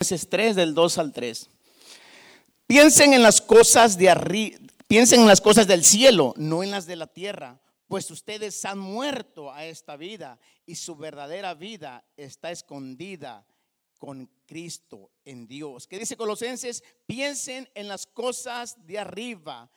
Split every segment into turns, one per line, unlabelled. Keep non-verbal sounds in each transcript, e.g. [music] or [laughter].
es 3 del 2 al 3. Piensen en las cosas de arriba, piensen en las cosas del cielo, no en las de la tierra, pues ustedes han muerto a esta vida y su verdadera vida está escondida con Cristo en Dios. ¿Qué dice Colosenses? Piensen en las cosas de arriba,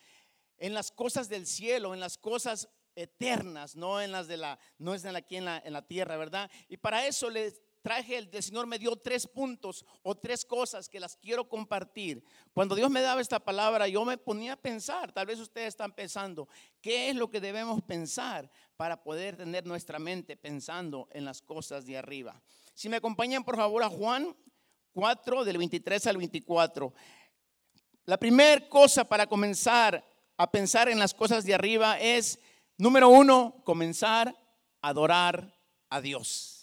en las cosas del cielo, en las cosas eternas, no en las de la, no es en aquí en la, en la tierra, ¿verdad? Y para eso les traje, el, Señor me dio tres puntos o tres cosas que las quiero compartir. Cuando Dios me daba esta palabra, yo me ponía a pensar, tal vez ustedes están pensando, ¿qué es lo que debemos pensar para poder tener nuestra mente pensando en las cosas de arriba? Si me acompañan por favor a Juan 4, del 23 al 24. La primera cosa para comenzar a pensar en las cosas de arriba es, número uno, comenzar a adorar a Dios.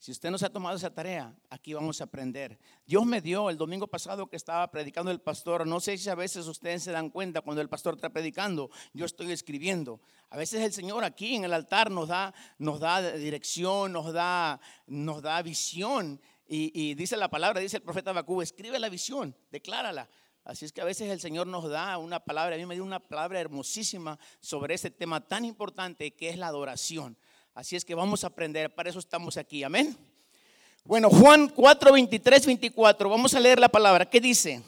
Si usted no se ha tomado esa tarea, aquí vamos a aprender. Dios me dio el domingo pasado que estaba predicando el pastor. No sé si a veces ustedes se dan cuenta cuando el pastor está predicando, yo estoy escribiendo. A veces el Señor aquí en el altar nos da, nos da dirección, nos da, nos da visión. Y, dice la palabra, dice el profeta Bakú, escribe la visión, declárala. Así es que a veces el Señor nos da una palabra, a mí me dio una palabra hermosísima sobre ese tema tan importante que es la adoración. Así es que vamos a aprender, para eso estamos aquí, amén. Bueno, Juan 4, 23, 24, vamos a leer la palabra. ¿Qué dice?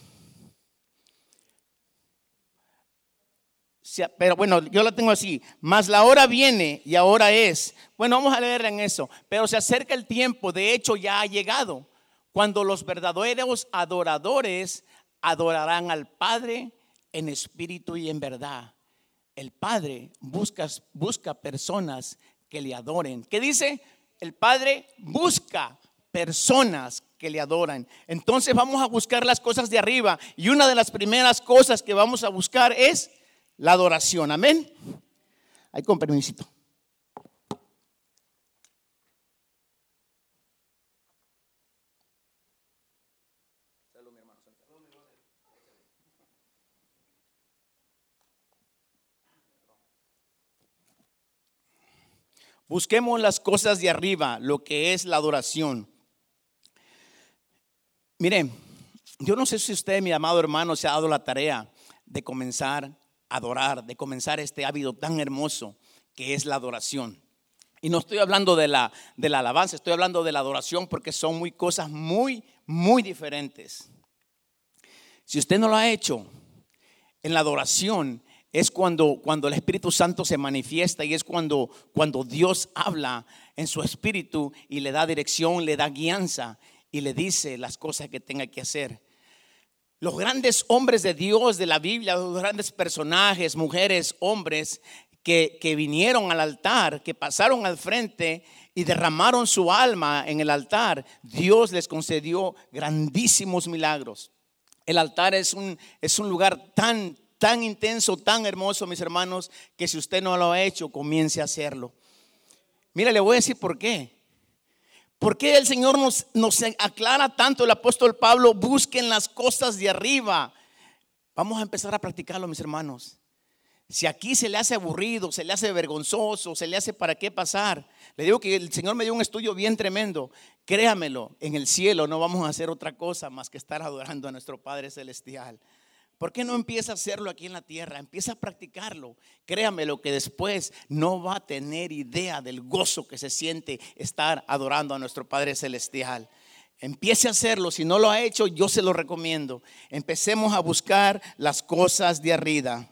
Pero bueno, yo la tengo así. Mas la hora viene y ahora es. Bueno, vamos a leerla en eso. Pero se acerca el tiempo, de hecho ya ha llegado, cuando los verdaderos adoradores adorarán al Padre en espíritu y en verdad. El Padre busca, busca personas que le adoren. ¿Qué dice? El Padre busca personas que le adoran. Entonces vamos a buscar las cosas de arriba y una de las primeras cosas que vamos a buscar es la adoración. Amén. Ahí con permisito. Busquemos las cosas de arriba, lo que es la adoración. Mire, yo no sé si usted, mi amado hermano, se ha dado la tarea de comenzar a adorar, de comenzar este hábito tan hermoso que es la adoración. Y no estoy hablando de la, de la alabanza, estoy hablando de la adoración porque son muy cosas muy, muy diferentes. Si usted no lo ha hecho, en la adoración es cuando, cuando el Espíritu Santo se manifiesta y es cuando, cuando Dios habla en su espíritu y le da dirección, le da guianza y le dice las cosas que tenga que hacer. Los grandes hombres de Dios de la Biblia, los grandes personajes, mujeres, hombres que, que vinieron al altar, que pasaron al frente y derramaron su alma en el altar, Dios les concedió grandísimos milagros. El altar es un, es un lugar tan, tan intenso, tan hermoso, mis hermanos, que si usted no lo ha hecho, comience a hacerlo. Mira, le voy a decir por qué. ¿Por qué el Señor nos, nos aclara tanto el apóstol Pablo? Busquen las cosas de arriba. Vamos a empezar a practicarlo, mis hermanos. Si aquí se le hace aburrido, se le hace vergonzoso, se le hace para qué pasar. Le digo que el Señor me dio un estudio bien tremendo. Créamelo, en el cielo no vamos a hacer otra cosa más que estar adorando a nuestro Padre Celestial. ¿Por qué no empieza a hacerlo aquí en la tierra? Empieza a practicarlo. Créame lo que después no va a tener idea del gozo que se siente estar adorando a nuestro Padre Celestial. Empiece a hacerlo. Si no lo ha hecho, yo se lo recomiendo. Empecemos a buscar las cosas de arriba.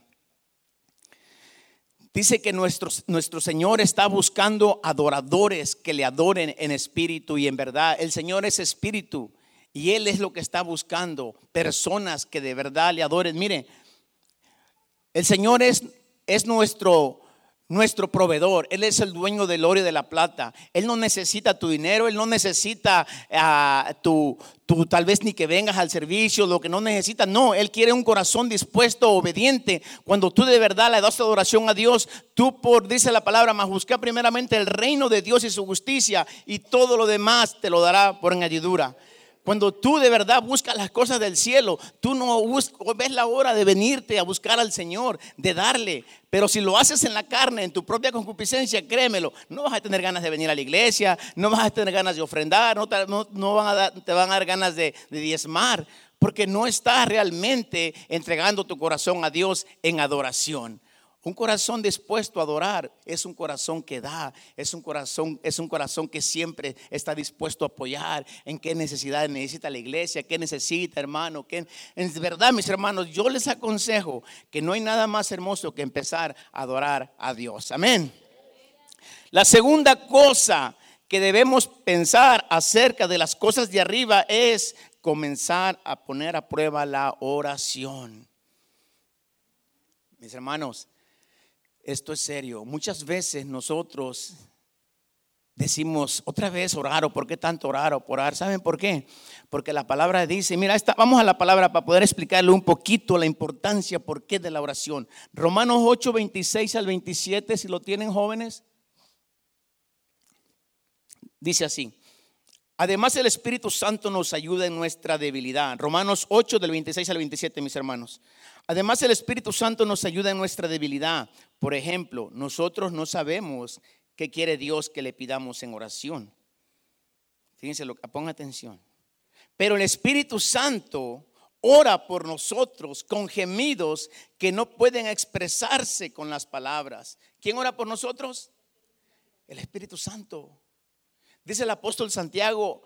Dice que nuestro, nuestro, Señor está buscando adoradores que le adoren en espíritu y en verdad. El Señor es espíritu. Y Él es lo que está buscando, personas que de verdad le adoren. Mire, el Señor es, es nuestro, nuestro proveedor. Él es el dueño del oro y de la plata. Él no necesita tu dinero, Él no necesita uh, tu, tu, tal vez ni que vengas al servicio, lo que no necesita. No, Él quiere un corazón dispuesto, obediente. Cuando tú de verdad le das adoración a Dios, tú por, dice la palabra, más busca primeramente el reino de Dios y su justicia y todo lo demás te lo dará por añadidura. Cuando tú de verdad buscas las cosas del cielo, tú no ves la hora de venirte a buscar al Señor, de darle. Pero si lo haces en la carne, en tu propia concupiscencia, créemelo, no vas a tener ganas de venir a la iglesia, no vas a tener ganas de ofrendar, no te, van, a te van a dar ganas de, de diezmar, porque no estás realmente entregando tu corazón a Dios en adoración. Un corazón dispuesto a adorar es un corazón que da, es un corazón, es un corazón que siempre está dispuesto a apoyar en qué necesidad necesita la iglesia, qué necesita, hermano. Qué, en verdad, mis hermanos, yo les aconsejo que no hay nada más hermoso que empezar a adorar a Dios. Amén. La segunda cosa que debemos pensar acerca de las cosas de arriba es comenzar a poner a prueba la oración. Mis hermanos, esto es serio. Muchas veces nosotros decimos otra vez orar o por qué tanto orar o orar. ¿Saben por qué? Porque la palabra dice, mira, vamos a la palabra para poder explicarle un poquito la importancia, por qué de la oración. Romanos 8, 26 al 27, si lo tienen jóvenes, dice así. Además el Espíritu Santo nos ayuda en nuestra debilidad. Romanos 8 del 26 al 27, mis hermanos. Además el Espíritu Santo nos ayuda en nuestra debilidad. Por ejemplo, nosotros no sabemos qué quiere Dios que le pidamos en oración. Fíjense, pongan atención. Pero el Espíritu Santo ora por nosotros con gemidos que no pueden expresarse con las palabras. ¿Quién ora por nosotros? El Espíritu Santo. Dice el apóstol Santiago,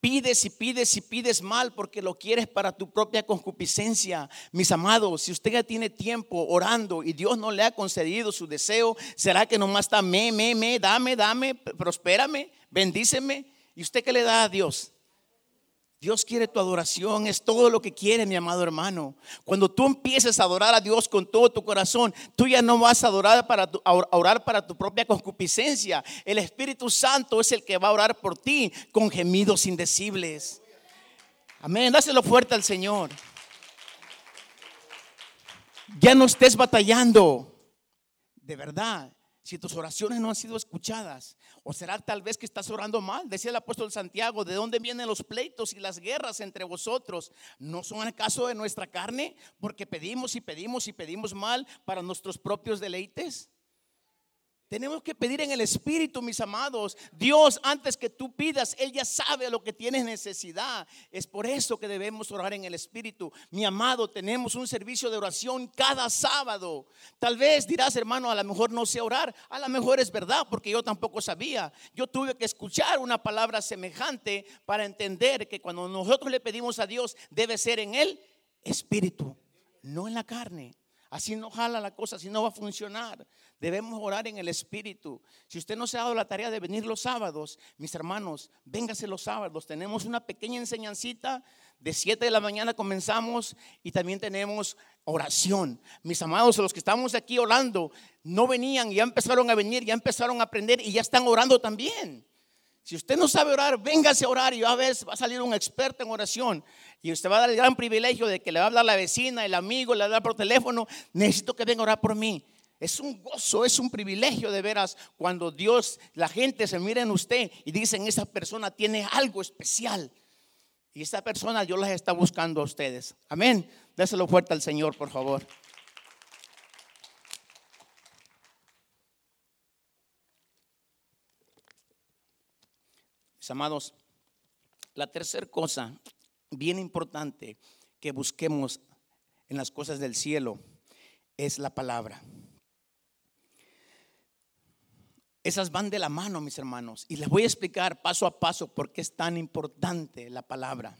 pides y pides y pides mal porque lo quieres para tu propia concupiscencia. Mis amados, si usted ya tiene tiempo orando y Dios no le ha concedido su deseo, ¿será que nomás está me, me, me, dame, dame, prospérame, bendíceme? ¿Y usted qué le da a Dios? Dios quiere tu adoración, es todo lo que quiere, mi amado hermano. Cuando tú empieces a adorar a Dios con todo tu corazón, tú ya no vas a adorar para orar para tu propia concupiscencia. El Espíritu Santo es el que va a orar por ti con gemidos indecibles. Amén, dáselo fuerte al Señor. Ya no estés batallando, de verdad, si tus oraciones no han sido escuchadas. ¿O será tal vez que estás orando mal? Decía el apóstol Santiago, ¿de dónde vienen los pleitos y las guerras entre vosotros? ¿No son acaso de nuestra carne? Porque pedimos y pedimos y pedimos mal para nuestros propios deleites. Tenemos que pedir en el Espíritu, mis amados. Dios, antes que tú pidas, Él ya sabe lo que tienes necesidad. Es por eso que debemos orar en el Espíritu. Mi amado, tenemos un servicio de oración cada sábado. Tal vez dirás, hermano, a lo mejor no sé orar. A lo mejor es verdad, porque yo tampoco sabía. Yo tuve que escuchar una palabra semejante para entender que cuando nosotros le pedimos a Dios, debe ser en el Espíritu, no en la carne. Así no jala la cosa, así no va a funcionar. Debemos orar en el Espíritu. Si usted no se ha dado la tarea de venir los sábados, mis hermanos, véngase los sábados. Tenemos una pequeña enseñancita. De 7 de la mañana comenzamos y también tenemos oración. Mis amados, los que estamos aquí orando, no venían, ya empezaron a venir, ya empezaron a aprender y ya están orando también. Si usted no sabe orar, véngase a orar y a veces va a salir un experto en oración. Y usted va a dar el gran privilegio de que le va a hablar la vecina, el amigo, le va a hablar por teléfono. Necesito que venga a orar por mí. Es un gozo, es un privilegio de veras cuando Dios, la gente se mira en usted y dicen, esa persona tiene algo especial. Y esa persona Dios las está buscando a ustedes. Amén. Déselo fuerte al Señor, por favor. Mis amados, la tercera cosa bien importante que busquemos en las cosas del cielo es la palabra. Esas van de la mano, mis hermanos. Y les voy a explicar paso a paso por qué es tan importante la palabra.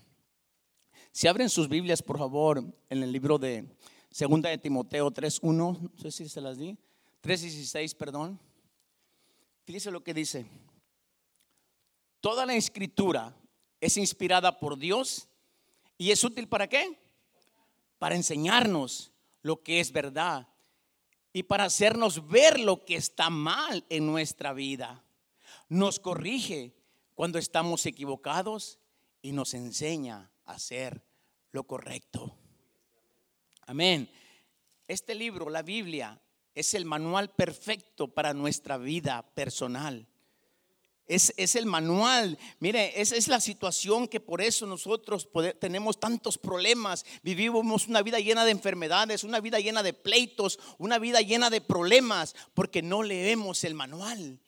Si abren sus Biblias, por favor, en el libro de Segunda de Timoteo 3.1, no sé si se las di, 3.16, perdón. Fíjense lo que dice. Toda la escritura es inspirada por Dios ¿Y es útil para qué? Para enseñarnos lo que es verdad y para hacernos ver lo que está mal en nuestra vida. Nos corrige cuando estamos equivocados y nos enseña a hacer lo correcto. Amén. Este libro, la Biblia, es el manual perfecto para nuestra vida personal. Es, es, el manual. Mire, esa es la situación que por eso nosotros tenemos tantos problemas. Vivimos una vida llena de enfermedades, una vida llena de pleitos, una vida llena de problemas, porque no leemos el manual.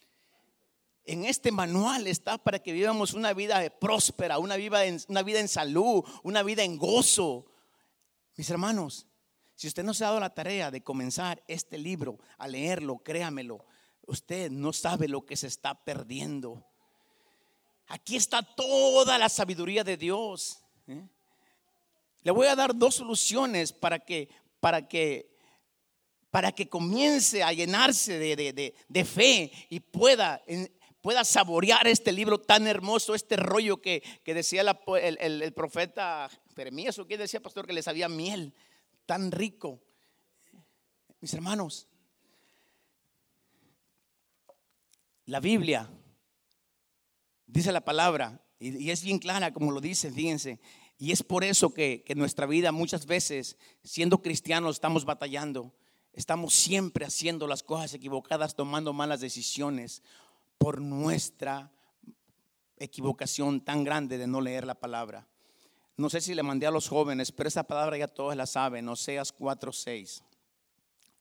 En este manual está para que vivamos una vida próspera, una vida, en, una vida en salud, una vida en gozo. Mis hermanos, si usted no se ha dado la tarea de comenzar este libro, a leerlo, créamelo, usted no sabe lo que se está perdiendo. Aquí está toda la sabiduría de Dios. ¿eh? Le voy a dar dos soluciones para que, para que, para que comience a llenarse de, fe y pueda, pueda saborear este libro tan hermoso, este rollo que, decía el, profeta Jeremías, o que decía pastor que le sabía miel, tan rico. Mis hermanos, La Biblia dice la palabra y, es bien clara como lo dice, fíjense. Y es por eso que, que nuestra vida muchas veces, siendo cristianos, estamos batallando. Estamos siempre haciendo las cosas equivocadas, tomando malas decisiones por nuestra equivocación tan grande de no leer la palabra. No sé si le mandé a los jóvenes, pero esa palabra ya todos la saben, Oseas 4:6,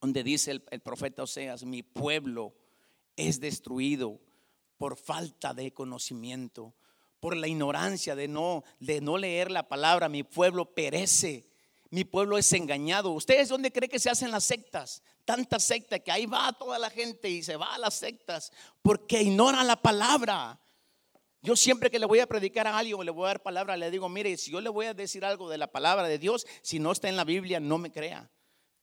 donde dice el, el profeta Oseas, mi pueblo es destruido por falta de conocimiento, por la ignorancia de no, de no leer la palabra. Mi pueblo perece, mi pueblo es engañado. ¿Ustedes dónde creen que se hacen las sectas? Tanta secta que ahí va toda la gente y se va a las sectas porque ignoran la palabra. Yo siempre que le voy a predicar a alguien o le voy a dar palabra, le digo, mire, si yo le voy a decir algo de la palabra de Dios, si no está en la Biblia, no me crea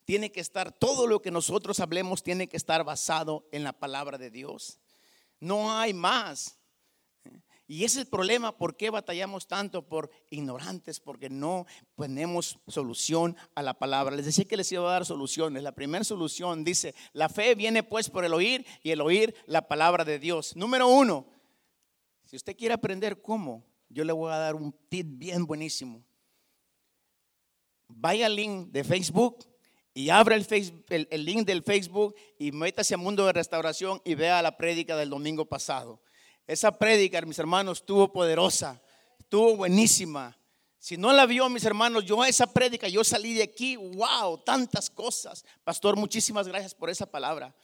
tiene que estar, todo lo que nosotros hablemos tiene que estar basado en la palabra de Dios. No hay más. Y ese es el problema, ¿por qué batallamos tanto por ignorantes? Porque no ponemos solución a la palabra. Les decía que les iba a dar soluciones. La primera solución dice, la fe viene pues por el oír y el oír la palabra de Dios. Número uno, si usted quiere aprender cómo, yo le voy a dar un tip bien buenísimo. Vaya al link de Facebook y Facebook, el, link del Facebook y métase a Mundo de Restauración y vea la prédica del domingo pasado. Esa prédica, mis hermanos, estuvo poderosa, estuvo buenísima. Si no la vio, mis hermanos, yo esa prédica, yo salí de aquí, wow, tantas cosas. Pastor, muchísimas gracias por esa palabra.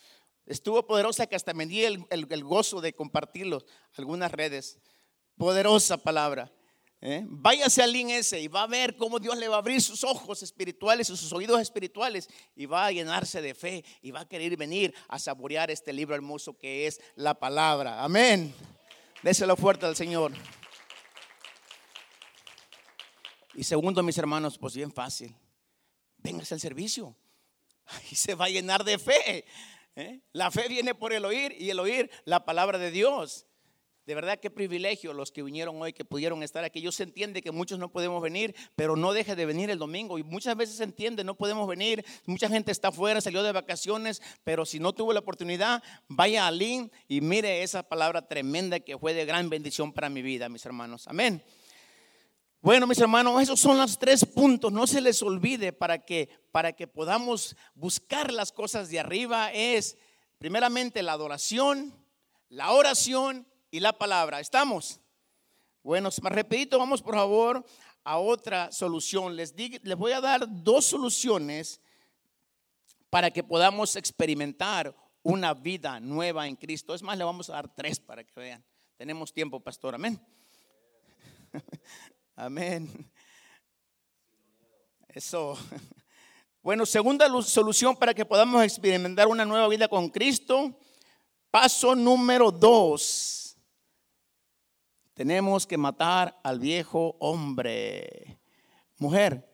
Estuvo poderosa que hasta me di el, el gozo de compartirlo algunas redes. Poderosa palabra. ¿Eh? Váyase al link ese y va a ver cómo Dios le va a abrir sus ojos espirituales y sus oídos espirituales y va a llenarse de fe y va a querer venir a saborear este libro hermoso que es la palabra. Amén. Déselo fuerte al Señor. Y segundo, mis hermanos, pues bien fácil. Véngase al servicio y se va a llenar de fe. ¿eh? La fe viene por el oír y el oír la palabra de Dios. De verdad, qué privilegio los que vinieron hoy, que pudieron estar aquí. Yo se entiende que muchos no podemos venir, pero no deje de venir el domingo. Y muchas veces se entiende, no podemos venir. Mucha gente está afuera, salió de vacaciones, pero si no tuvo la oportunidad, vaya a link y mire esa palabra tremenda que fue de gran bendición para mi vida, mis hermanos. Amén. Bueno, mis hermanos, esos son los tres puntos. No se les olvide para que, para que podamos buscar las cosas de arriba. Es primeramente la adoración, la oración y la palabra. ¿Estamos? Bueno, más vamos por favor a otra solución. Les, les voy a dar dos soluciones para que podamos experimentar una vida nueva en Cristo. Es más, le vamos a dar tres para que vean. Tenemos tiempo, pastor. Amén. [laughs] Amén. Eso. Bueno, segunda solución para que podamos experimentar una nueva vida con Cristo. Paso número dos tenemos que matar al viejo hombre. Mujer,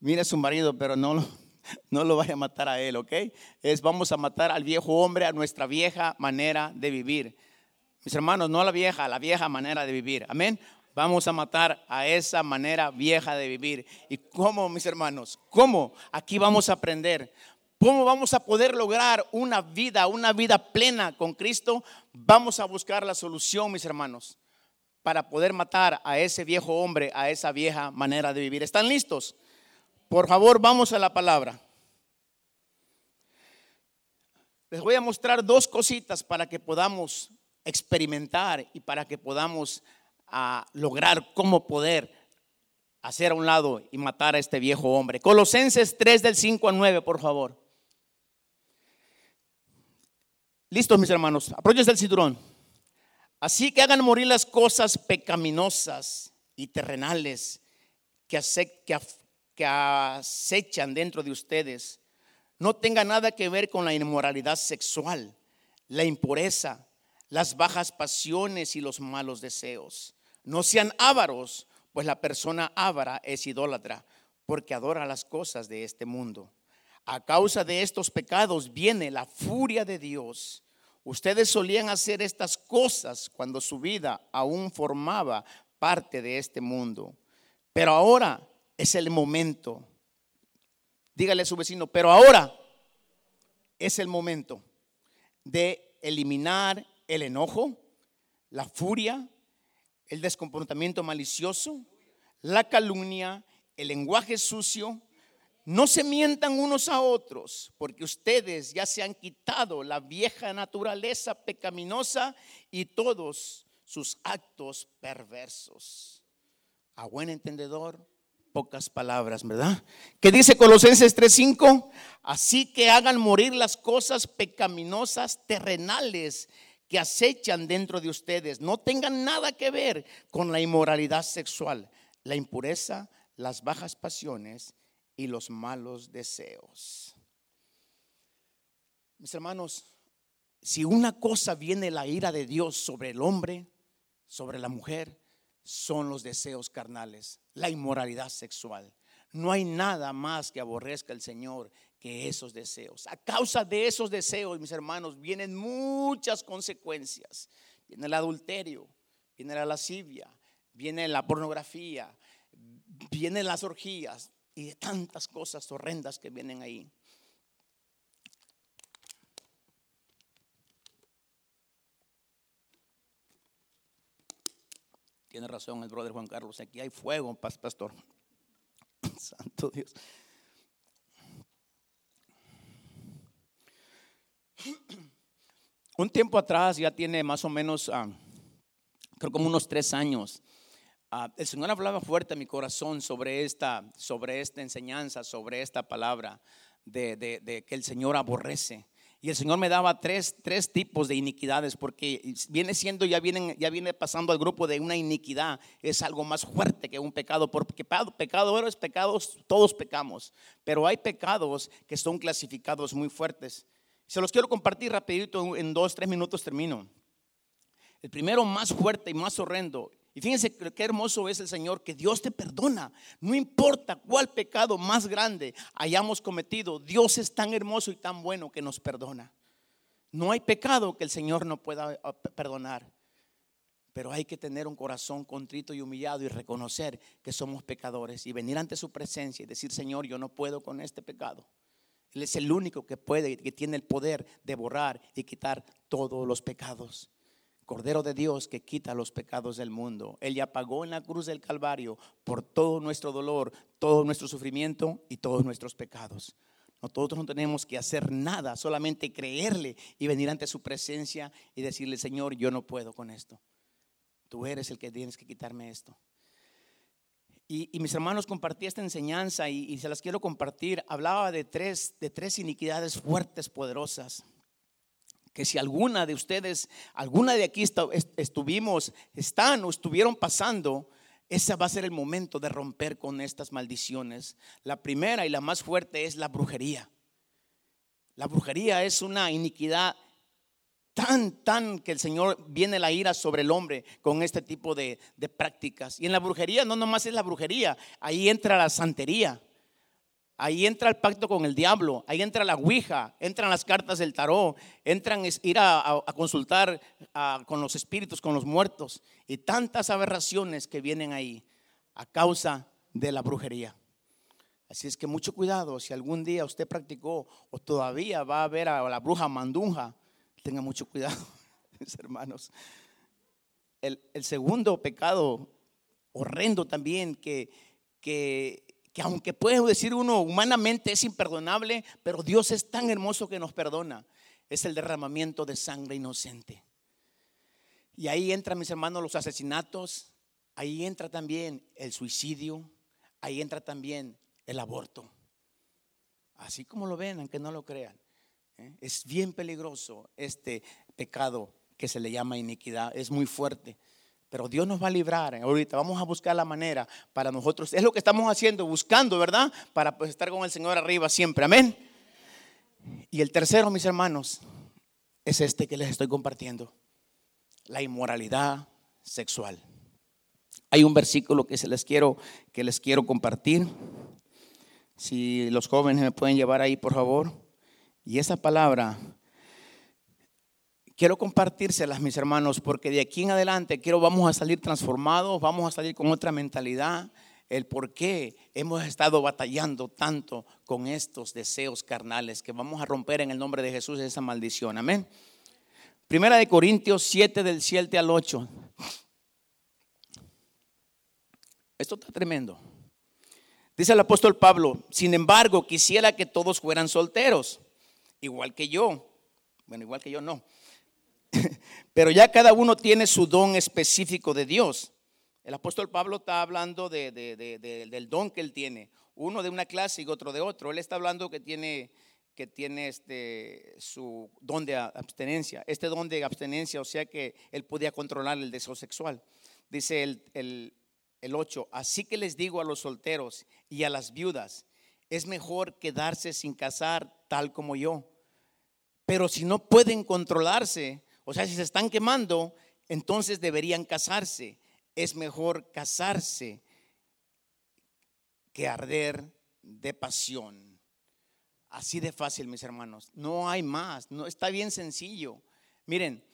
mire a su marido, pero no lo, [laughs] no lo vaya a matar a él, ¿ok? Es vamos a matar al viejo hombre, a nuestra vieja manera de vivir. Mis hermanos, no a la vieja, a la vieja manera de vivir. Amén. Vamos a matar a esa manera vieja de vivir. ¿Y cómo, mis hermanos? ¿Cómo? Aquí vamos a aprender. ¿Cómo vamos a poder lograr una vida, una vida plena con Cristo? Vamos a buscar la solución, mis hermanos, para poder matar a ese viejo hombre, a esa vieja manera de vivir. ¿Están listos? Por favor, vamos a la palabra. Les voy a mostrar dos cositas para que podamos experimentar y para que podamos ah, lograr cómo poder hacer a un lado y matar a este viejo hombre. Colosenses 3 del 5 al 9, por favor. Listos, mis hermanos. Aprovechen el cinturón. Así que hagan morir las cosas pecaminosas y terrenales que, que acechan dentro de ustedes. No tenga nada que ver con la inmoralidad sexual, la impureza, las bajas pasiones y los malos deseos. No sean ávaros pues la persona ávara es idólatra, porque adora las cosas de este mundo. A causa de estos pecados viene la furia de Dios. Ustedes solían hacer estas cosas cuando su vida aún formaba parte de este mundo. Pero ahora es el momento. Dígale a su vecino, pero ahora es el momento de eliminar el enojo, la furia, el descomportamiento malicioso, la calumnia, el lenguaje sucio. No se mientan unos a otros, porque ustedes ya se han quitado la vieja naturaleza pecaminosa y todos sus actos perversos. A buen entendedor, pocas palabras, ¿verdad? ¿Qué dice Colosenses 3:5? Así que hagan morir las cosas pecaminosas terrenales que acechan dentro de ustedes no tengan nada que ver con la inmoralidad sexual, la impureza, las bajas pasiones y los malos deseos. Mis hermanos, si una cosa viene la ira de Dios sobre el hombre, sobre la mujer, son los deseos carnales, la inmoralidad sexual. No hay nada más que aborrezca el Señor que esos deseos. A causa de esos deseos, mis hermanos, vienen muchas consecuencias. Viene el adulterio, viene la lascivia, viene la pornografía, vienen las orgías y tantas cosas horrendas que vienen ahí. Tiene razón el brother Juan Carlos, aquí hay fuego, pastor. [laughs] Santo Dios. Un tiempo atrás, ya tiene más o menos, ah, creo como unos tres años, ah, el Señor hablaba fuerte en mi corazón sobre esta, sobre esta enseñanza, sobre esta palabra de, de que el Señor aborrece. Y el Señor me daba tres, tres, tipos de iniquidades, porque viene siendo, ya, vienen, ya viene pasando al grupo de una iniquidad, es algo más fuerte que un pecado, porque pecado es pecados, todos pecamos, pero hay pecados que son clasificados muy fuertes. Se los quiero compartir rapidito, en dos, tres minutos termino. El primero más fuerte y más horrendo. Y fíjense qué hermoso es el Señor, que Dios te perdona. No importa cuál pecado más grande hayamos cometido, Dios es tan hermoso y tan bueno que nos perdona. No hay pecado que el Señor no pueda ah, perdonar. Pero hay que tener un corazón contrito y humillado y reconocer que somos pecadores y venir ante su presencia y decir, Señor, yo no puedo con este pecado. Él es el único que puede, que tiene el poder de borrar y quitar todos los pecados. Cordero de Dios que quita los pecados del mundo. Él ya pagó en la cruz del Calvario por todo nuestro dolor, todo nuestro sufrimiento y todos nuestros pecados. Nosotros no tenemos que hacer nada, solamente creerle y venir ante su presencia y decirle, Señor, yo no puedo con esto. Tú eres el que tienes que quitarme esto. Y, mis hermanos compartí esta enseñanza y, se las quiero compartir. Hablaba de tres, de tres iniquidades fuertes, poderosas. Que si alguna de ustedes, alguna de aquí estuvimos, están o estuvieron pasando, ese va a ser el momento de romper con estas maldiciones. La primera y la más fuerte es la brujería. La brujería es una iniquidad tan, tan que el Señor viene la ira sobre el hombre con este tipo de, prácticas. Y en la brujería no nomás es la brujería, ahí entra la santería. Ahí entra el pacto con el diablo, ahí entra la ouija, entran las cartas del tarot, entran ir a, consultar con los espíritus, con los muertos y tantas aberraciones que vienen ahí a causa de la brujería. Así es que mucho cuidado si algún día usted practicó o todavía va a ver a la bruja mandunja Tenga mucho cuidado, [laughs] mis hermanos. El, segundo pecado horrendo también que, que, que aunque puede decir uno humanamente es imperdonable, pero Dios es tan hermoso que nos perdona, es el derramamiento de sangre inocente. Y ahí entran, mis hermanos, los asesinatos, ahí entra también el suicidio, ahí entra también el aborto. Así como lo ven, aunque no lo crean. ¿eh? Es bien peligroso este pecado que se le llama iniquidad, es muy fuerte. Pero Dios nos va a librar. Ahorita vamos a buscar la manera para nosotros. Es lo que estamos haciendo, buscando, ¿verdad? Para pues, estar con el Señor arriba siempre. Amén. Y el tercero, mis hermanos, es este que les estoy compartiendo. La inmoralidad sexual. Hay un versículo que se les quiero que les quiero compartir. Si los jóvenes me pueden llevar ahí, por favor. Y esa palabra quiero compartírselas, mis hermanos, porque de aquí en adelante quiero vamos a salir transformados, vamos a salir con otra mentalidad, el por qué hemos estado batallando tanto con estos deseos carnales que vamos a romper en el nombre de Jesús esa maldición. Amén. Primera de Corintios 7 del 7 al 8. Esto está tremendo. Dice el apóstol Pablo, sin embargo, quisiera que todos fueran solteros, igual que yo. Bueno, igual que yo no. [laughs] Pero ya cada uno tiene su don específico de Dios. El apóstol Pablo está hablando del don que él tiene. Uno de una clase y otro de otro. Él está hablando que tiene, que tiene este, su don de abstenencia. Este don de abstenencia, o sea que él podía controlar el deseo sexual. Dice el, el, el 8, así que les digo a los solteros y a las viudas, es mejor quedarse sin casar tal como yo. Pero si no pueden controlarse, o sea, si se están quemando, entonces deberían casarse. Es mejor casarse que arder de pasión. Así de fácil, mis hermanos. No hay más. No está bien sencillo. Miren,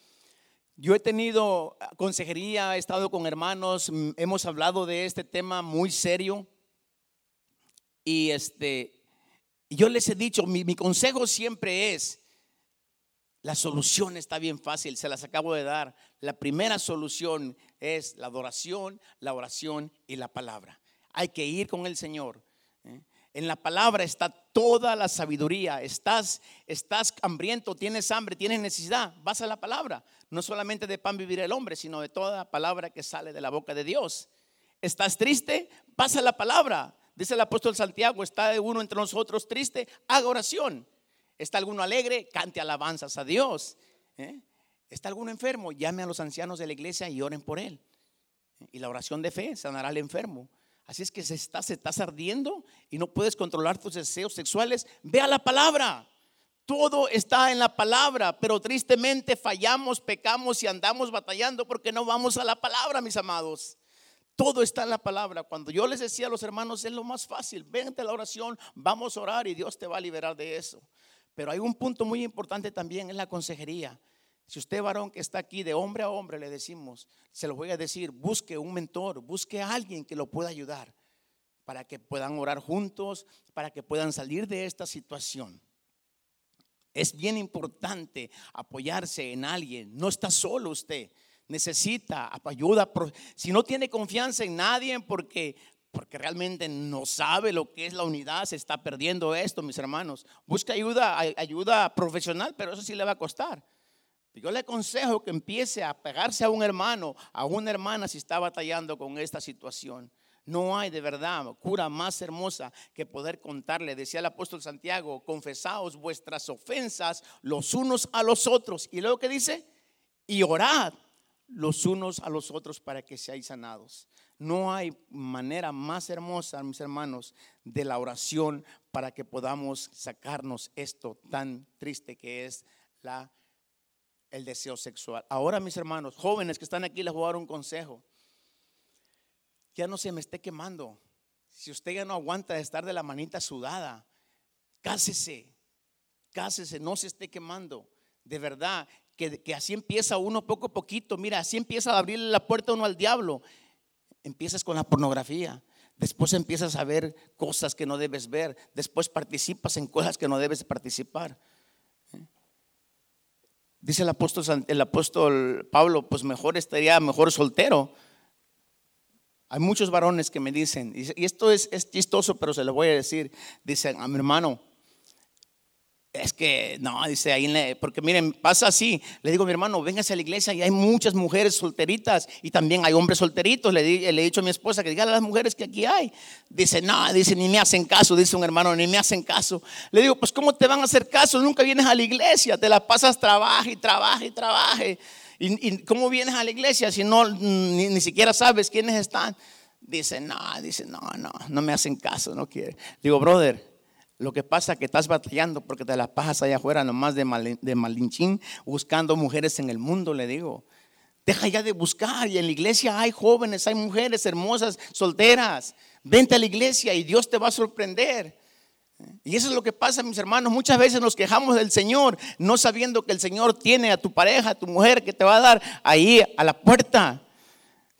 yo he tenido consejería, he estado con hermanos, hemos hablado de este tema muy serio. Y este, yo les he dicho, mi, mi consejo siempre es, la solución está bien fácil, se las acabo de dar. La primera solución es la adoración, la oración y la palabra. Hay que ir con el Señor. ¿eh? En la palabra está toda la sabiduría. Estás, estás hambriento, tienes hambre, tienes necesidad. Vas a la palabra. No solamente de pan vivir el hombre, sino de toda palabra que sale de la boca de Dios. Estás triste, vas a la palabra. Dice el apóstol Santiago, está uno entre nosotros triste, haga oración. ¿Está alguno alegre? Cante alabanzas a Dios. ¿eh? ¿Está alguno enfermo? Llame a los ancianos de la iglesia y oren por él. Y la oración de fe sanará al enfermo. Así es que se está, se estás ardiendo y no puedes controlar tus deseos sexuales. Ve a la palabra. Todo está en la palabra, pero tristemente fallamos, pecamos y andamos batallando porque no vamos a la palabra, mis amados. Todo está en la palabra. Cuando yo les decía a los hermanos, es lo más fácil. Vente a la oración, vamos a orar y Dios te va a liberar de eso. Pero hay un punto muy importante también en la consejería. Si usted varón que está aquí de hombre a hombre le decimos, se lo voy a decir, busque un mentor, busque a alguien que lo pueda ayudar para que puedan orar juntos, para que puedan salir de esta situación. Es bien importante apoyarse en alguien. No está solo usted. Necesita ayuda. Si no tiene confianza en nadie porque porque realmente no sabe lo que es la unidad, se está perdiendo esto, mis hermanos. Busca ayuda, ayuda profesional, pero eso sí le va a costar. Yo le aconsejo que empiece a pegarse a un hermano, a una hermana si está batallando con esta situación. No hay de verdad cura más hermosa que poder contarle. Decía el apóstol Santiago, confesaos vuestras ofensas los unos a los otros. Y luego que dice, y orad los unos a los otros para que seáis sanados. No hay manera más hermosa, mis hermanos, de la oración para que podamos sacarnos esto tan triste que es la, el deseo sexual. Ahora, mis hermanos, jóvenes que están aquí, les voy a dar un consejo. Ya no se me esté quemando. Si usted ya no aguanta de estar de la manita sudada, cásese, cásese, no se esté quemando. De verdad, que, que así empieza uno poco a poquito. Mira, así empieza a abrirle la puerta uno al diablo empiezas con la pornografía, después empiezas a ver cosas que no debes ver, después participas en cosas que no debes participar. Dice el apóstol, el apóstol Pablo, pues mejor estaría mejor soltero. Hay muchos varones que me dicen, y esto es, chistoso, pero se lo voy a decir, dicen a mi hermano, es que no, dice ahí, porque miren, pasa así. Le digo, mi hermano, véngase a la iglesia y hay muchas mujeres solteritas y también hay hombres solteritos. Le, he dicho a mi esposa que diga a las mujeres que aquí hay. Dice, no, dice, ni me hacen caso, dice un hermano, ni me hacen caso. Le digo, pues, ¿cómo te van a hacer caso? Nunca vienes a la iglesia, te la pasas trabaja y trabaja y trabaje. ¿Y, cómo vienes a la iglesia si no, ni, ni siquiera sabes quiénes están? Dice, no, dice, no, no, no me hacen caso, no quiere. Digo, brother, lo que pasa es que estás batallando porque te las pasas allá afuera nomás de, de malinchín buscando mujeres en el mundo, le digo. Deja ya de buscar y en la iglesia hay jóvenes, hay mujeres hermosas, solteras. Vente a la iglesia y Dios te va a sorprender. Y eso es lo que pasa, mis hermanos. Muchas veces nos quejamos del Señor, no sabiendo que el Señor tiene a tu pareja, a tu mujer, que te va a dar ahí a la puerta.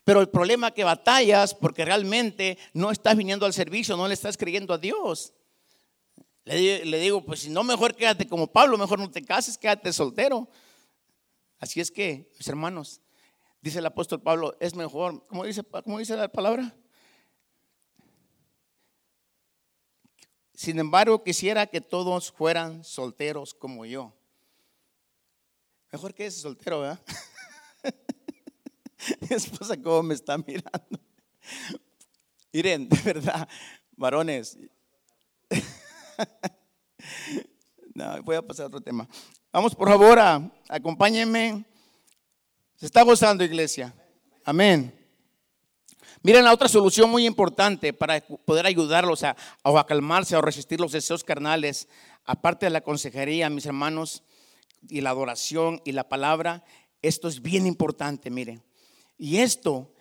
Pero el problema es que batallas porque realmente no estás viniendo al servicio, no le estás creyendo a Dios. Le, digo, pues si no, mejor quédate como Pablo, mejor no te cases, quédate soltero. Así es que, mis hermanos, dice el apóstol Pablo, es mejor, ¿cómo dice, cómo dice la palabra? Sin embargo, quisiera que todos fueran solteros como yo. Mejor que ese soltero, ¿verdad? [laughs] Mi esposa, ¿cómo me está mirando? Miren, de verdad, varones. [laughs] no, voy a pasar a otro tema. Vamos, por favor, a, acompáñenme. Se está gozando, iglesia. Amén. Miren la otra solución muy importante para poder ayudarlos a, a calmarse o resistir los deseos carnales, aparte de la consejería, mis hermanos, y la adoración y la palabra, esto es bien importante, miren. Y esto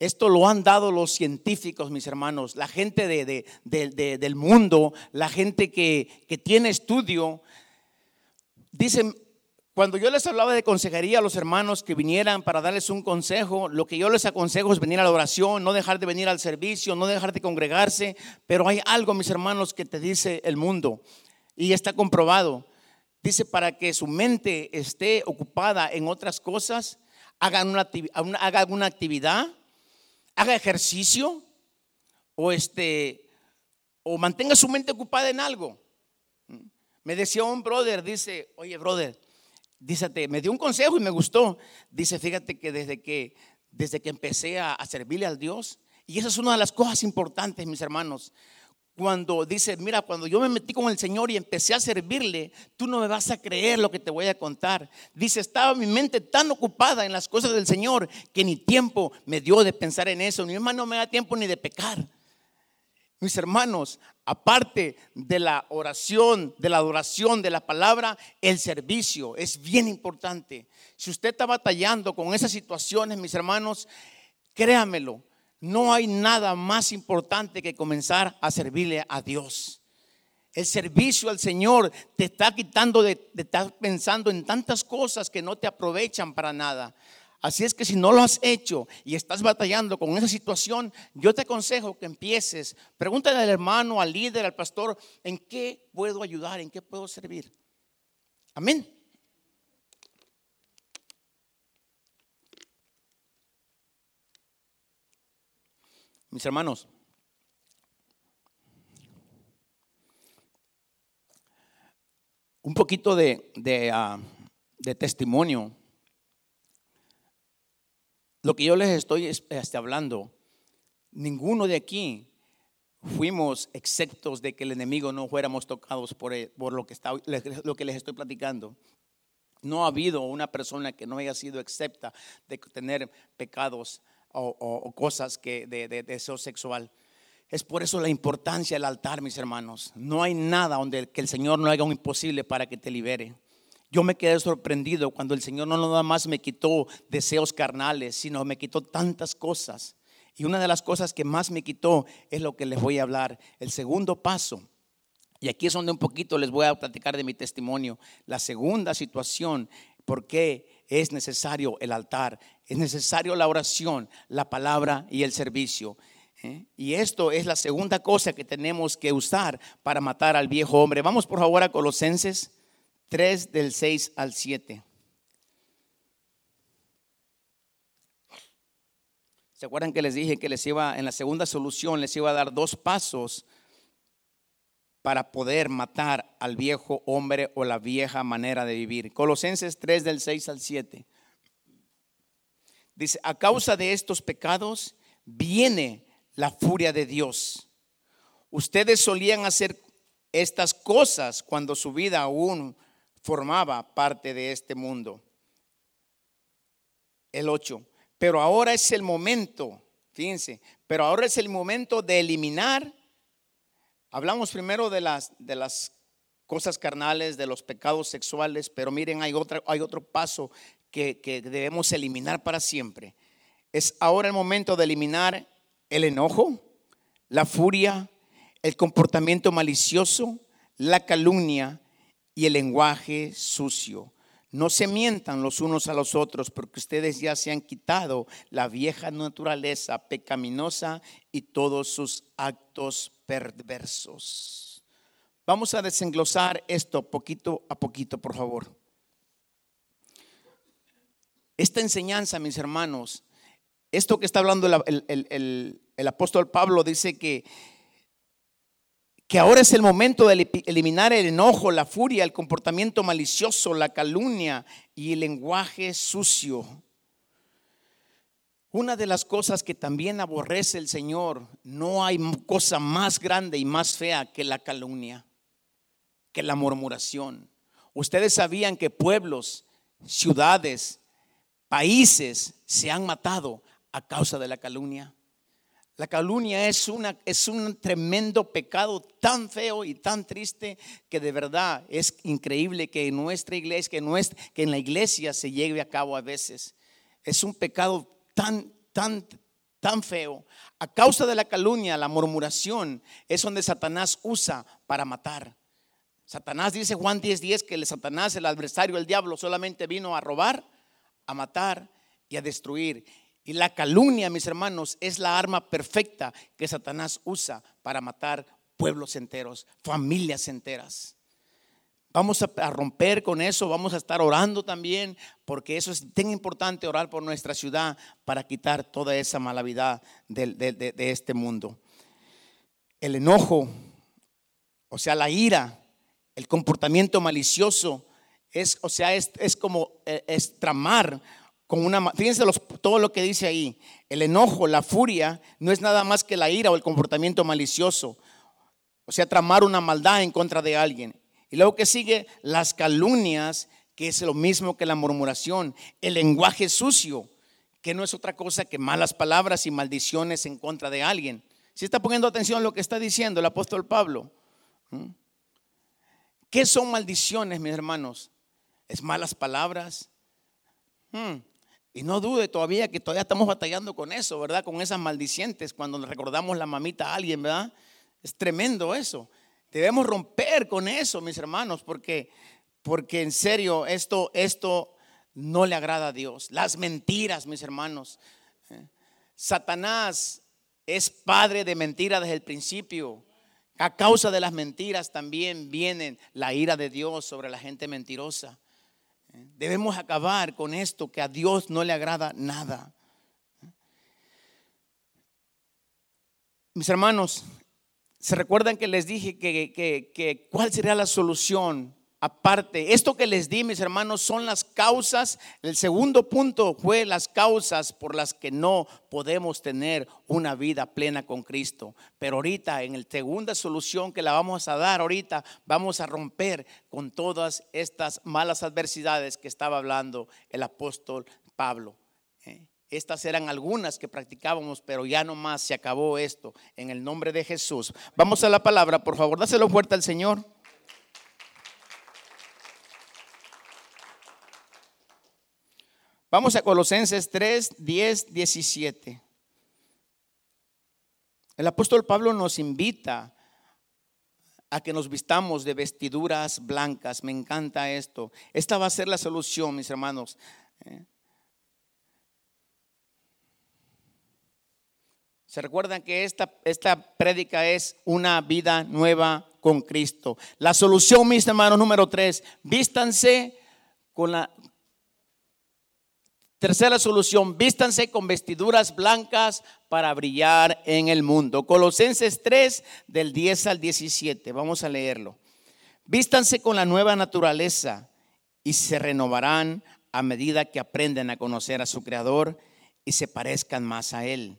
esto lo han dado los científicos, mis hermanos, la gente del mundo, la gente que, tiene estudio. Dicen, cuando yo les hablaba de consejería a los hermanos que vinieran para darles un consejo, lo que yo les aconsejo es venir a la oración, no dejar de venir al servicio, no dejar de congregarse, pero hay algo, mis hermanos, que te dice el mundo y está comprobado. Dice, para que su mente esté ocupada en otras cosas, hagan una, hagan una actividad haga ejercicio o este o mantenga su mente ocupada en algo. Me decía un brother, dice, oye brother, dízate, me dio un consejo y me gustó. Dice, fíjate que desde que, desde que empecé a, a servirle al Dios, y esa es una de las cosas importantes, mis hermanos, cuando dice, mira, cuando yo me metí con el Señor y empecé a servirle, tú no me vas a creer lo que te voy a contar. Dice, estaba mi mente tan ocupada en las cosas del Señor que ni tiempo me dio de pensar en eso, ni hermano no me da tiempo ni de pecar. Mis hermanos, aparte de la oración, de la adoración, de la palabra, el servicio es bien importante. Si usted está batallando con esas situaciones, mis hermanos, créamelo, no hay nada más importante que comenzar a servirle a Dios. El servicio al Señor te está quitando de, estar pensando en tantas cosas que no te aprovechan para nada. Así es que si no lo has hecho y estás batallando con esa situación, yo te aconsejo que empieces. Pregúntale al hermano, al líder, al pastor, ¿en qué puedo ayudar? ¿En qué puedo servir? Amén. Mis hermanos, un poquito de, ah, de, testimonio. Lo que yo les estoy este, hablando, ninguno de aquí fuimos exceptos de que el enemigo no fuéramos tocados por, por lo, que está, lo que les estoy platicando. No ha habido una persona que no haya sido excepta de tener pecados o, cosas que de, deseo sexual. Es por eso la importancia del altar, mis hermanos. No hay nada donde que el Señor no haga un imposible para que te libere. Yo me quedé sorprendido cuando el Señor no nada más me quitó deseos carnales, sino me quitó tantas cosas. Y una de las cosas que más me quitó es lo que les voy a hablar. El segundo paso, y aquí es donde un poquito les voy a platicar de mi testimonio. La segunda situación, ¿por qué es necesario el altar, es necesario la oración, la palabra y el servicio. ¿eh? Y esto es la segunda cosa que tenemos que usar para matar al viejo hombre. Vamos por favor a Colosenses 3 del 6 al 7. ¿Se acuerdan que les dije que les iba, en la segunda solución, les iba a dar dos pasos para poder matar al viejo hombre o la vieja manera de vivir. Colosenses 3 del 6 al 7. Dice, a causa de estos pecados viene la furia de Dios. Ustedes solían hacer estas cosas cuando su vida aún formaba parte de este mundo. El 8. Pero ahora es el momento, fíjense, pero ahora es el momento de eliminar Hablamos primero de las, de las cosas carnales, de los pecados sexuales, pero miren, hay, otra, hay otro paso que, debemos eliminar para siempre. Es ahora el momento de eliminar el enojo, la furia, el comportamiento malicioso, la calumnia y el lenguaje sucio. No se mientan los unos a los otros porque ustedes ya se han quitado la vieja naturaleza pecaminosa y todos sus actos perversos. Vamos a desenglosar esto poquito a poquito, por favor. Esta enseñanza, mis hermanos, esto que está hablando el, el apóstol Pablo dice que que ahora es el momento de eliminar el enojo, la furia, el comportamiento malicioso, la calumnia y el lenguaje sucio. Una de las cosas que también aborrece el Señor, no hay cosa más grande y más fea que la calumnia, que la murmuración. Ustedes sabían que pueblos, ciudades, países se han matado a causa de la calumnia. La calumnia es, una, es un tremendo pecado tan feo y tan triste que de verdad es increíble que en nuestra iglesia, que, nuestra, que en la iglesia se lleve a cabo a veces. Es un pecado tan, tan, tan feo. A causa de la calumnia, la murmuración es donde Satanás usa para matar. Satanás dice Juan 10:10 10, que el Satanás, el adversario, el diablo, solamente vino a robar, a matar y a destruir. Y la calumnia, mis hermanos, es la arma perfecta que Satanás usa para matar pueblos enteros, familias enteras. Vamos a, romper con eso, vamos a estar orando también, porque eso es tan importante orar por nuestra ciudad para quitar toda esa malavidad de, de este mundo. El enojo, o sea, la ira, el comportamiento malicioso, es, o sea, es, es como eh, es tramar con una, fíjense todo lo que dice ahí. El enojo, la furia, no es nada más que la ira o el comportamiento malicioso. O sea, tramar una maldad en contra de alguien. Y luego que sigue las calumnias, que es lo mismo que la murmuración. El lenguaje sucio, que no es otra cosa que malas palabras y maldiciones en contra de alguien. Si está poniendo atención a lo que está diciendo el apóstol Pablo. ¿Mm? ¿Qué son maldiciones, mis hermanos? Es malas palabras. ¿Mm? Y no dude todavía que todavía estamos batallando con eso, ¿verdad? Con esas maldicientes cuando recordamos la mamita a alguien, ¿verdad? Es tremendo eso. Debemos romper con eso, mis hermanos, porque, porque en serio esto, esto no le agrada a Dios. Las mentiras, mis hermanos. ¿eh? Satanás es padre de mentiras desde el principio. A causa de las mentiras también viene la ira de Dios sobre la gente mentirosa. Debemos acabar con esto que a Dios no le agrada nada. Mis hermanos, ¿se recuerdan que les dije que, que cuál sería la solución aparte. Esto que les di, mis hermanos, son las causas. El segundo punto fue las causas por las que no podemos tener una vida plena con Cristo. Pero ahorita, en la segunda solución que la vamos a dar, ahorita vamos a romper con todas estas malas adversidades que estaba hablando el apóstol Pablo. ¿eh? Estas eran algunas que practicábamos, pero ya no más se acabó esto. En el nombre de Jesús. Vamos a la palabra, por favor, dáselo fuerte al Señor. Vamos a Colosenses 3, 10, 17. El apóstol Pablo nos invita a que nos vistamos de vestiduras blancas. Me encanta esto. Esta va a ser la solución, mis hermanos. ¿Eh? ¿Se recuerdan que esta, esta prédica es una vida nueva con Cristo? La solución, mis hermanos, número tres, vístanse con la, Tercera solución, vístanse con vestiduras blancas para brillar en el mundo. Colosenses 3 del 10 al 17, vamos a leerlo. Vístanse con la nueva naturaleza y se renovarán a medida que aprenden a conocer a su Creador y se parezcan más a Él.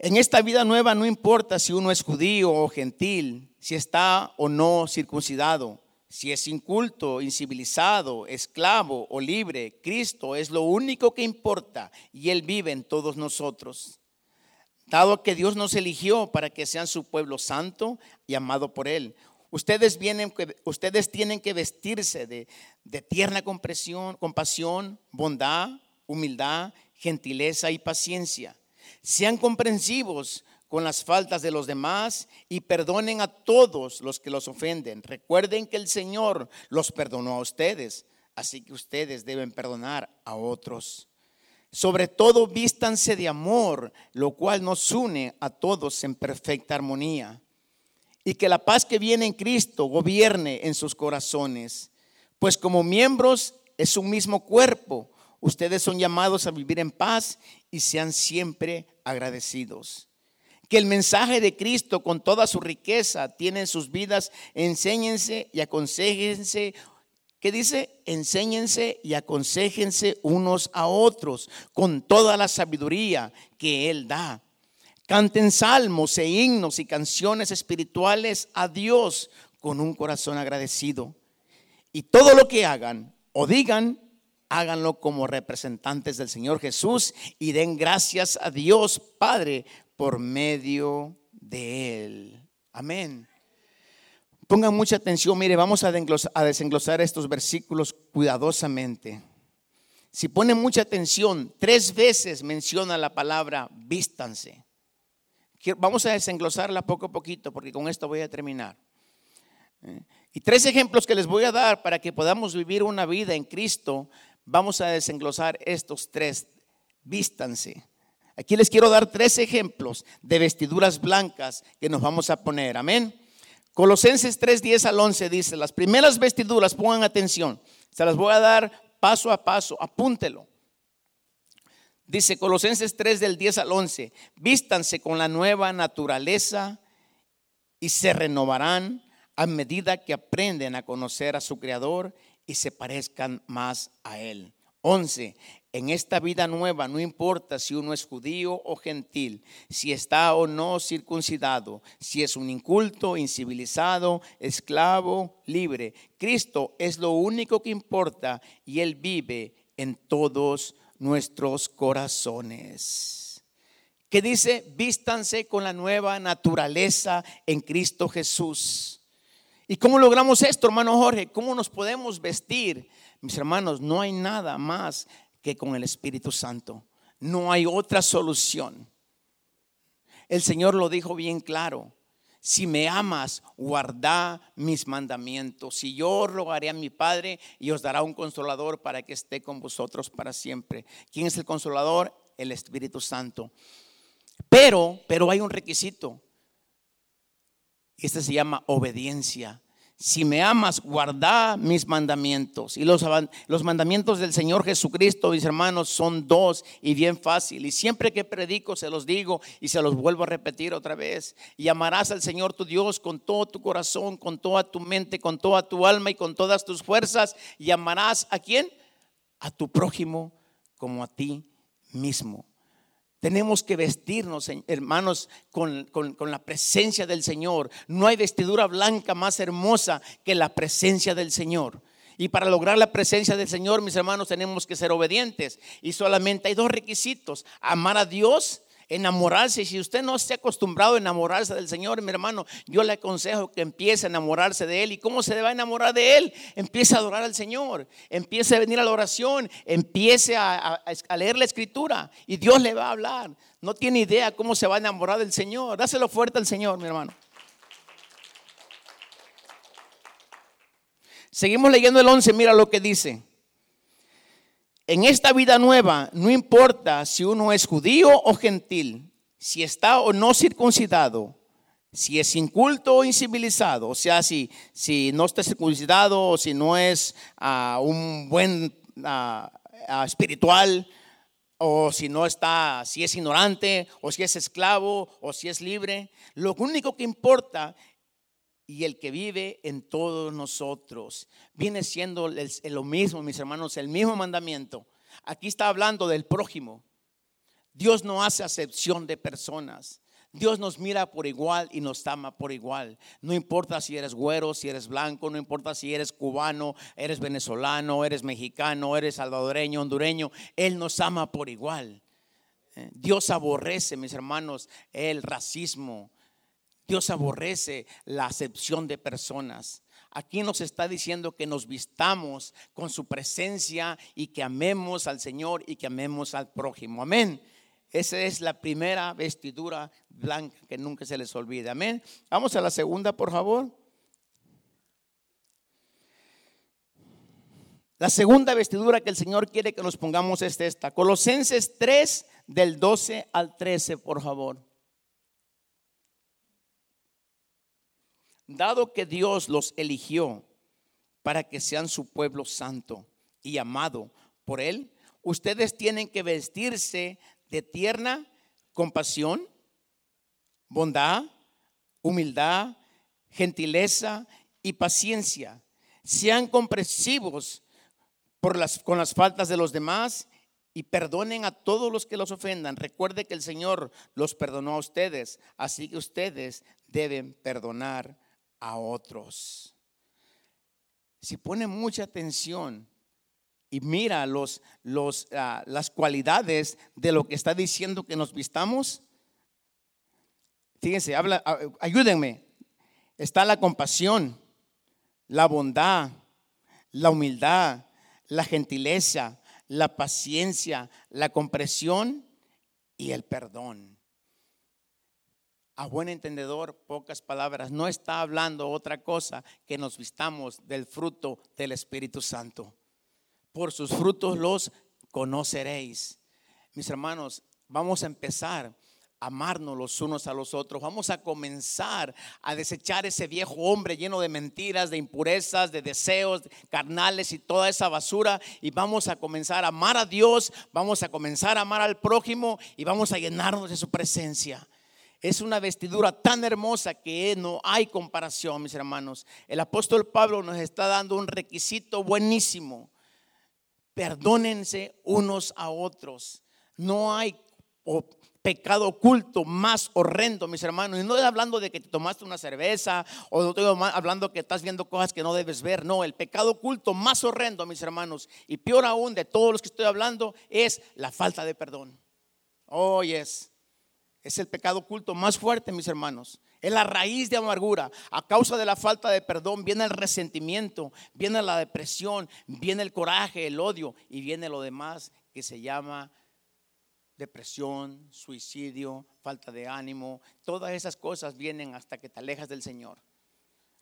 En esta vida nueva no importa si uno es judío o gentil, si está o no circuncidado si es inculto, incivilizado, esclavo o libre, Cristo es lo único que importa y Él vive en todos nosotros. Dado que Dios nos eligió para que sean su pueblo santo y amado por Él, ustedes, vienen, ustedes tienen que vestirse de, tierna compasión, compasión, bondad, humildad, gentileza y paciencia. Sean comprensivos con las faltas de los demás y perdonen a todos los que los ofenden. Recuerden que el Señor los perdonó a ustedes, así que ustedes deben perdonar a otros. Sobre todo vístanse de amor, lo cual nos une a todos en perfecta armonía. Y que la paz que viene en Cristo gobierne en sus corazones, pues como miembros es un mismo cuerpo. Ustedes son llamados a vivir en paz y sean siempre agradecidos que el mensaje de Cristo con toda su riqueza tiene en sus vidas, enséñense y aconsejense. ¿Qué dice? Enséñense y aconsejense unos a otros con toda la sabiduría que Él da. Canten salmos e himnos y canciones espirituales a Dios con un corazón agradecido. Y todo lo que hagan o digan, háganlo como representantes del Señor Jesús y den gracias a Dios Padre por medio de Él. Amén. Pongan mucha atención, mire, vamos a desenglosar estos versículos cuidadosamente. Si ponen mucha atención, tres veces menciona la palabra vístanse. Vamos a desenglosarla poco a poquito porque con esto voy a terminar. Y tres ejemplos que les voy a dar para que podamos vivir una vida en Cristo, vamos a desenglosar estos tres. Vístanse. Aquí les quiero dar tres ejemplos de vestiduras blancas que nos vamos a poner. Amén. Colosenses 3, 10 al 11 dice, las primeras vestiduras, pongan atención, se las voy a dar paso a paso, apúntelo. Dice Colosenses 3 del 10 al 11, vístanse con la nueva naturaleza y se renovarán a medida que aprenden a conocer a su Creador y se parezcan más a Él. 11. En esta vida nueva no importa si uno es judío o gentil, si está o no circuncidado, si es un inculto, incivilizado, esclavo, libre. Cristo es lo único que importa y Él vive en todos nuestros corazones. Que dice, vístanse con la nueva naturaleza en Cristo Jesús. ¿Y cómo logramos esto, hermano Jorge? ¿Cómo nos podemos vestir? Mis hermanos, no hay nada más que con el Espíritu Santo. No hay otra solución. El Señor lo dijo bien claro. Si me amas, guarda mis mandamientos. Si yo rogaré a mi Padre y os dará un consolador para que esté con vosotros para siempre. ¿Quién es el consolador? El Espíritu Santo. Pero, pero hay un requisito. Y este se llama obediencia si me amas, guarda mis mandamientos. Y los, los, mandamientos del Señor Jesucristo, mis hermanos, son dos y bien fácil. Y siempre que predico se los digo y se los vuelvo a repetir otra vez. Y amarás al Señor tu Dios con todo tu corazón, con toda tu mente, con toda tu alma y con todas tus fuerzas. Y amarás a quién? A tu prójimo como a ti mismo. Tenemos que vestirnos, hermanos, con, la presencia del Señor. No hay vestidura blanca más hermosa que la presencia del Señor. Y para lograr la presencia del Señor, mis hermanos, tenemos que ser obedientes. Y solamente hay dos requisitos. Amar a Dios enamorarse. Si usted no se ha acostumbrado a enamorarse del Señor, mi hermano, yo le aconsejo que empiece a enamorarse de Él. ¿Y cómo se va a enamorar de Él? Empiece a adorar al Señor, empiece a venir a la oración, empiece a, leer la escritura y Dios le va a hablar. No tiene idea cómo se va a enamorar del Señor. Dáselo fuerte al Señor, mi hermano. Seguimos leyendo el 11, mira lo que dice. En esta vida nueva no importa si uno es judío o gentil, si está o no circuncidado, si es inculto o incivilizado, o sea, si, si no está circuncidado o si no es ah, un buen, ah, espiritual, o si no está, si es ignorante, o si es esclavo, o si es libre. Lo único que importa y el que vive en todos nosotros viene siendo lo mismo, mis hermanos, el mismo mandamiento. Aquí está hablando del prójimo. Dios no hace acepción de personas. Dios nos mira por igual y nos ama por igual. No importa si eres güero, si eres blanco, no importa si eres cubano, eres venezolano, eres mexicano, eres salvadoreño, hondureño. Él nos ama por igual. Eh, Dios aborrece, mis hermanos, el racismo. Dios aborrece la acepción de personas. Aquí nos está diciendo que nos vistamos con su presencia y que amemos al Señor y que amemos al prójimo. Amén. Esa es la primera vestidura blanca que nunca se les olvide. Amén. Vamos a la segunda, por favor. La segunda vestidura que el Señor quiere que nos pongamos es esta. Colosenses 3 del 12 al 13, por favor. Dado que Dios los eligió para que sean su pueblo santo y amado por Él, ustedes tienen que vestirse de tierna compasión, bondad, humildad, gentileza y paciencia. Sean comprensivos por las, con las faltas de los demás y perdonen a todos los que los ofendan. Recuerde que el Señor los perdonó a ustedes, así que ustedes deben perdonar a otros. Si pone mucha atención y mira los, los, ah, las cualidades de lo que está diciendo que nos vistamos, fíjense, habla, ah, ayúdenme. Está la compasión, la bondad, la humildad, la gentileza, la paciencia, la compresión y el perdón. A buen entendedor, pocas palabras, no está hablando otra cosa que nos vistamos del fruto del Espíritu Santo por sus frutos los conoceréis. Mis hermanos, vamos a empezar a amarnos los unos a los otros. Vamos a comenzar a desechar ese viejo hombre lleno de mentiras, de impurezas, de deseos carnales y toda esa basura. Y vamos a comenzar a amar a Dios, vamos a comenzar a amar al prójimo y vamos a llenarnos de su presencia. Es una vestidura tan hermosa que no hay comparación, mis hermanos. El apóstol Pablo nos está dando un requisito buenísimo perdónense unos a otros. No hay pecado oculto más horrendo, mis hermanos. Y no estoy hablando de que te tomaste una cerveza o no estoy hablando que estás viendo cosas que no debes ver. No, el pecado oculto más horrendo, mis hermanos, y peor aún de todos los que estoy hablando, es la falta de perdón. Oh, yes. Es el pecado oculto más fuerte, mis hermanos. Es la raíz de amargura. A causa de la falta de perdón viene el resentimiento, viene la depresión, viene el coraje, el odio y viene lo demás que se llama depresión, suicidio, falta de ánimo. Todas esas cosas vienen hasta que te alejas del Señor.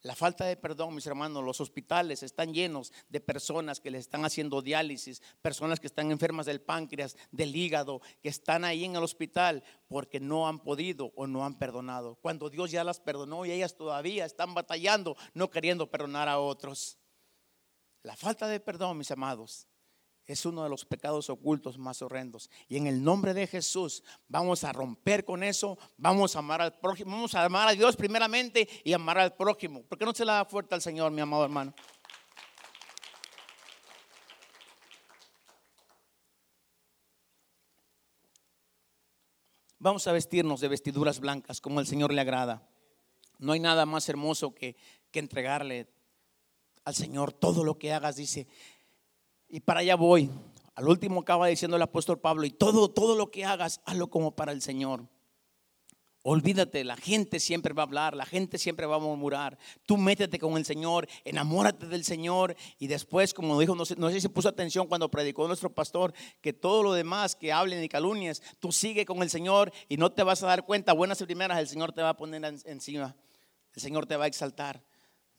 La falta de perdón, mis hermanos, los hospitales están llenos de personas que les están haciendo diálisis, personas que están enfermas del páncreas, del hígado, que están ahí en el hospital porque no han podido o no han perdonado. Cuando Dios ya las perdonó y ellas todavía están batallando, no queriendo perdonar a otros. La falta de perdón, mis amados, es uno de los pecados ocultos más horrendos. Y en el nombre de Jesús vamos a romper con eso, vamos a amar al prójimo, vamos a amar a Dios primeramente y amar al prójimo. ¿Por qué no se la da fuerte al Señor, mi amado hermano? Vamos a vestirnos de vestiduras blancas como el Señor le agrada. No hay nada más hermoso que, que entregarle al Señor todo lo que hagas, dice, y para allá voy. Al último acaba diciendo el apóstol Pablo, y todo, todo lo que hagas, hazlo como para el Señor. Olvídate, la gente siempre va a hablar, la gente siempre va a murmurar. Tú métete con el Señor, enamórate del Señor y después, como dijo, no sé, no sé si puso atención cuando predicó nuestro pastor, que todo lo demás que hablen y calumnies, tú sigue con el Señor y no te vas a dar cuenta, buenas y primeras, el Señor te va a poner encima, el Señor te va a exaltar.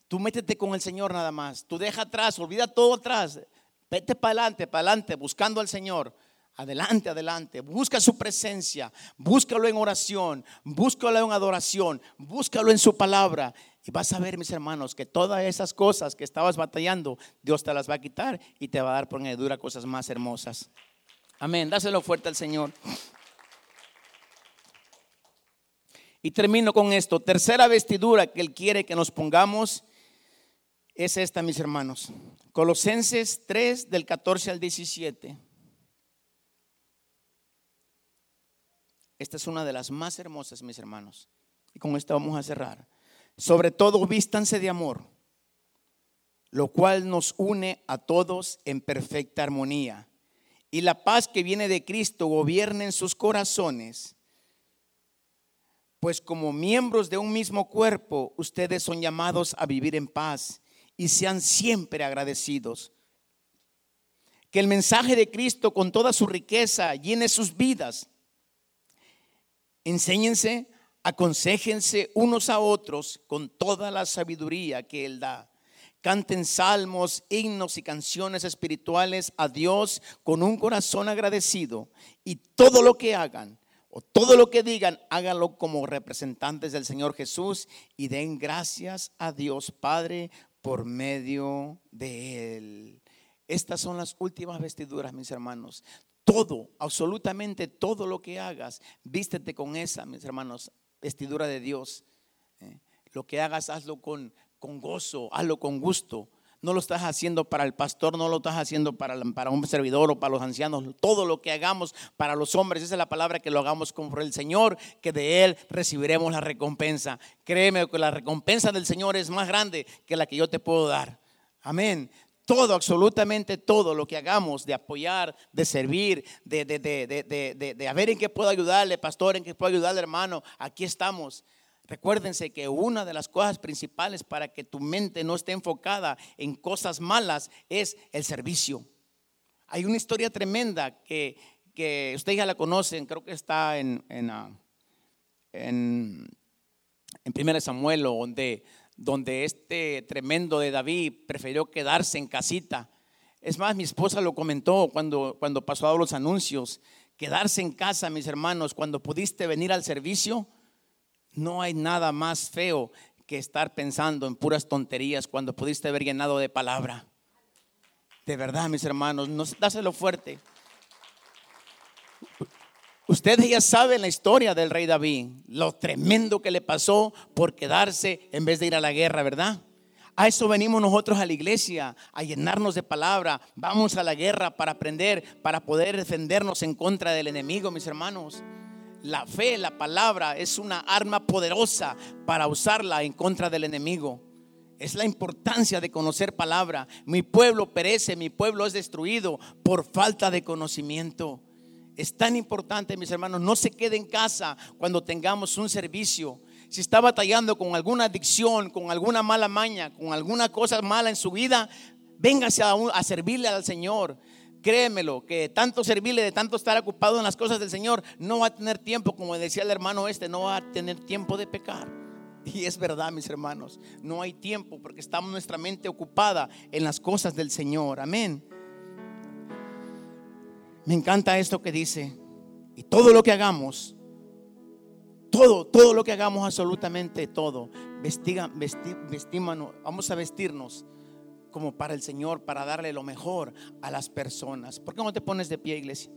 Tú métete con el Señor nada más, tú deja atrás, olvida todo atrás. Vete para adelante, para adelante, buscando al Señor. Adelante, adelante. Busca su presencia. Búscalo en oración. Búscalo en adoración. Búscalo en su palabra. Y vas a ver, mis hermanos, que todas esas cosas que estabas batallando, Dios te las va a quitar y te va a dar por añadidura cosas más hermosas. Amén. Dáselo fuerte al Señor. Y termino con esto. Tercera vestidura que Él quiere que nos pongamos es esta, mis hermanos. Colosenses 3 del 14 al 17. Esta es una de las más hermosas, mis hermanos. Y con esta vamos a cerrar. Sobre todo, vístanse de amor, lo cual nos une a todos en perfecta armonía. Y la paz que viene de Cristo gobierne en sus corazones. Pues como miembros de un mismo cuerpo, ustedes son llamados a vivir en paz y sean siempre agradecidos. Que el mensaje de Cristo con toda su riqueza llene sus vidas Enséñense, aconsejense unos a otros con toda la sabiduría que Él da. Canten salmos, himnos y canciones espirituales a Dios con un corazón agradecido. Y todo lo que hagan o todo lo que digan, háganlo como representantes del Señor Jesús y den gracias a Dios Padre por medio de Él. Estas son las últimas vestiduras, mis hermanos todo, absolutamente todo lo que hagas, vístete con esa, mis hermanos, vestidura de Dios. ¿eh? Lo que hagas, hazlo con, con gozo, hazlo con gusto. No lo estás haciendo para el pastor, no lo estás haciendo para, para un servidor o para los ancianos. Todo lo que hagamos para los hombres, esa es la palabra que lo hagamos con el Señor, que de Él recibiremos la recompensa. Créeme que la recompensa del Señor es más grande que la que yo te puedo dar. Amén todo, absolutamente todo lo que hagamos de apoyar, de servir, de, de, de, de, a ver en qué puedo ayudarle, pastor, en qué puedo ayudarle, hermano, aquí estamos. Recuérdense que una de las cosas principales para que tu mente no esté enfocada en cosas malas es el servicio. Hay una historia tremenda que, que ustedes ya la conocen, creo que está en, en, ah, en, en 1 Samuel, donde donde este tremendo de David prefirió quedarse en casita. Es más, mi esposa lo comentó cuando, cuando pasó a los anuncios. Quedarse en casa, mis hermanos, cuando pudiste venir al servicio, no hay nada más feo que estar pensando en puras tonterías cuando pudiste haber llenado de palabra. De verdad, mis hermanos, no, dáselo fuerte. Ustedes ya saben la historia del rey David, lo tremendo que le pasó por quedarse en vez de ir a la guerra, ¿verdad? A eso venimos nosotros a la iglesia, a llenarnos de palabra. Vamos a la guerra para aprender, para poder defendernos en contra del enemigo, mis hermanos. La fe, la palabra, es una arma poderosa para usarla en contra del enemigo. Es la importancia de conocer palabra. Mi pueblo perece, mi pueblo es destruido por falta de conocimiento. Es tan importante, mis hermanos, no se quede en casa cuando tengamos un servicio. Si está batallando con alguna adicción, con alguna mala maña, con alguna cosa mala en su vida, véngase a, a servirle al Señor. Créemelo, que tanto servirle, de tanto estar ocupado en las cosas del Señor, no va a tener tiempo, como decía el hermano este, no va a tener tiempo de pecar. [laughs] Y es verdad, mis hermanos, no hay tiempo porque estamos nuestra mente ocupada en las cosas del Señor. Amén. Me encanta esto que dice, y todo lo que hagamos, todo, todo lo que hagamos, absolutamente todo, vestiga, vestímanos, vamos a vestirnos como para el Señor, para darle lo mejor a las personas. ¿Por qué no te pones de pie, iglesia?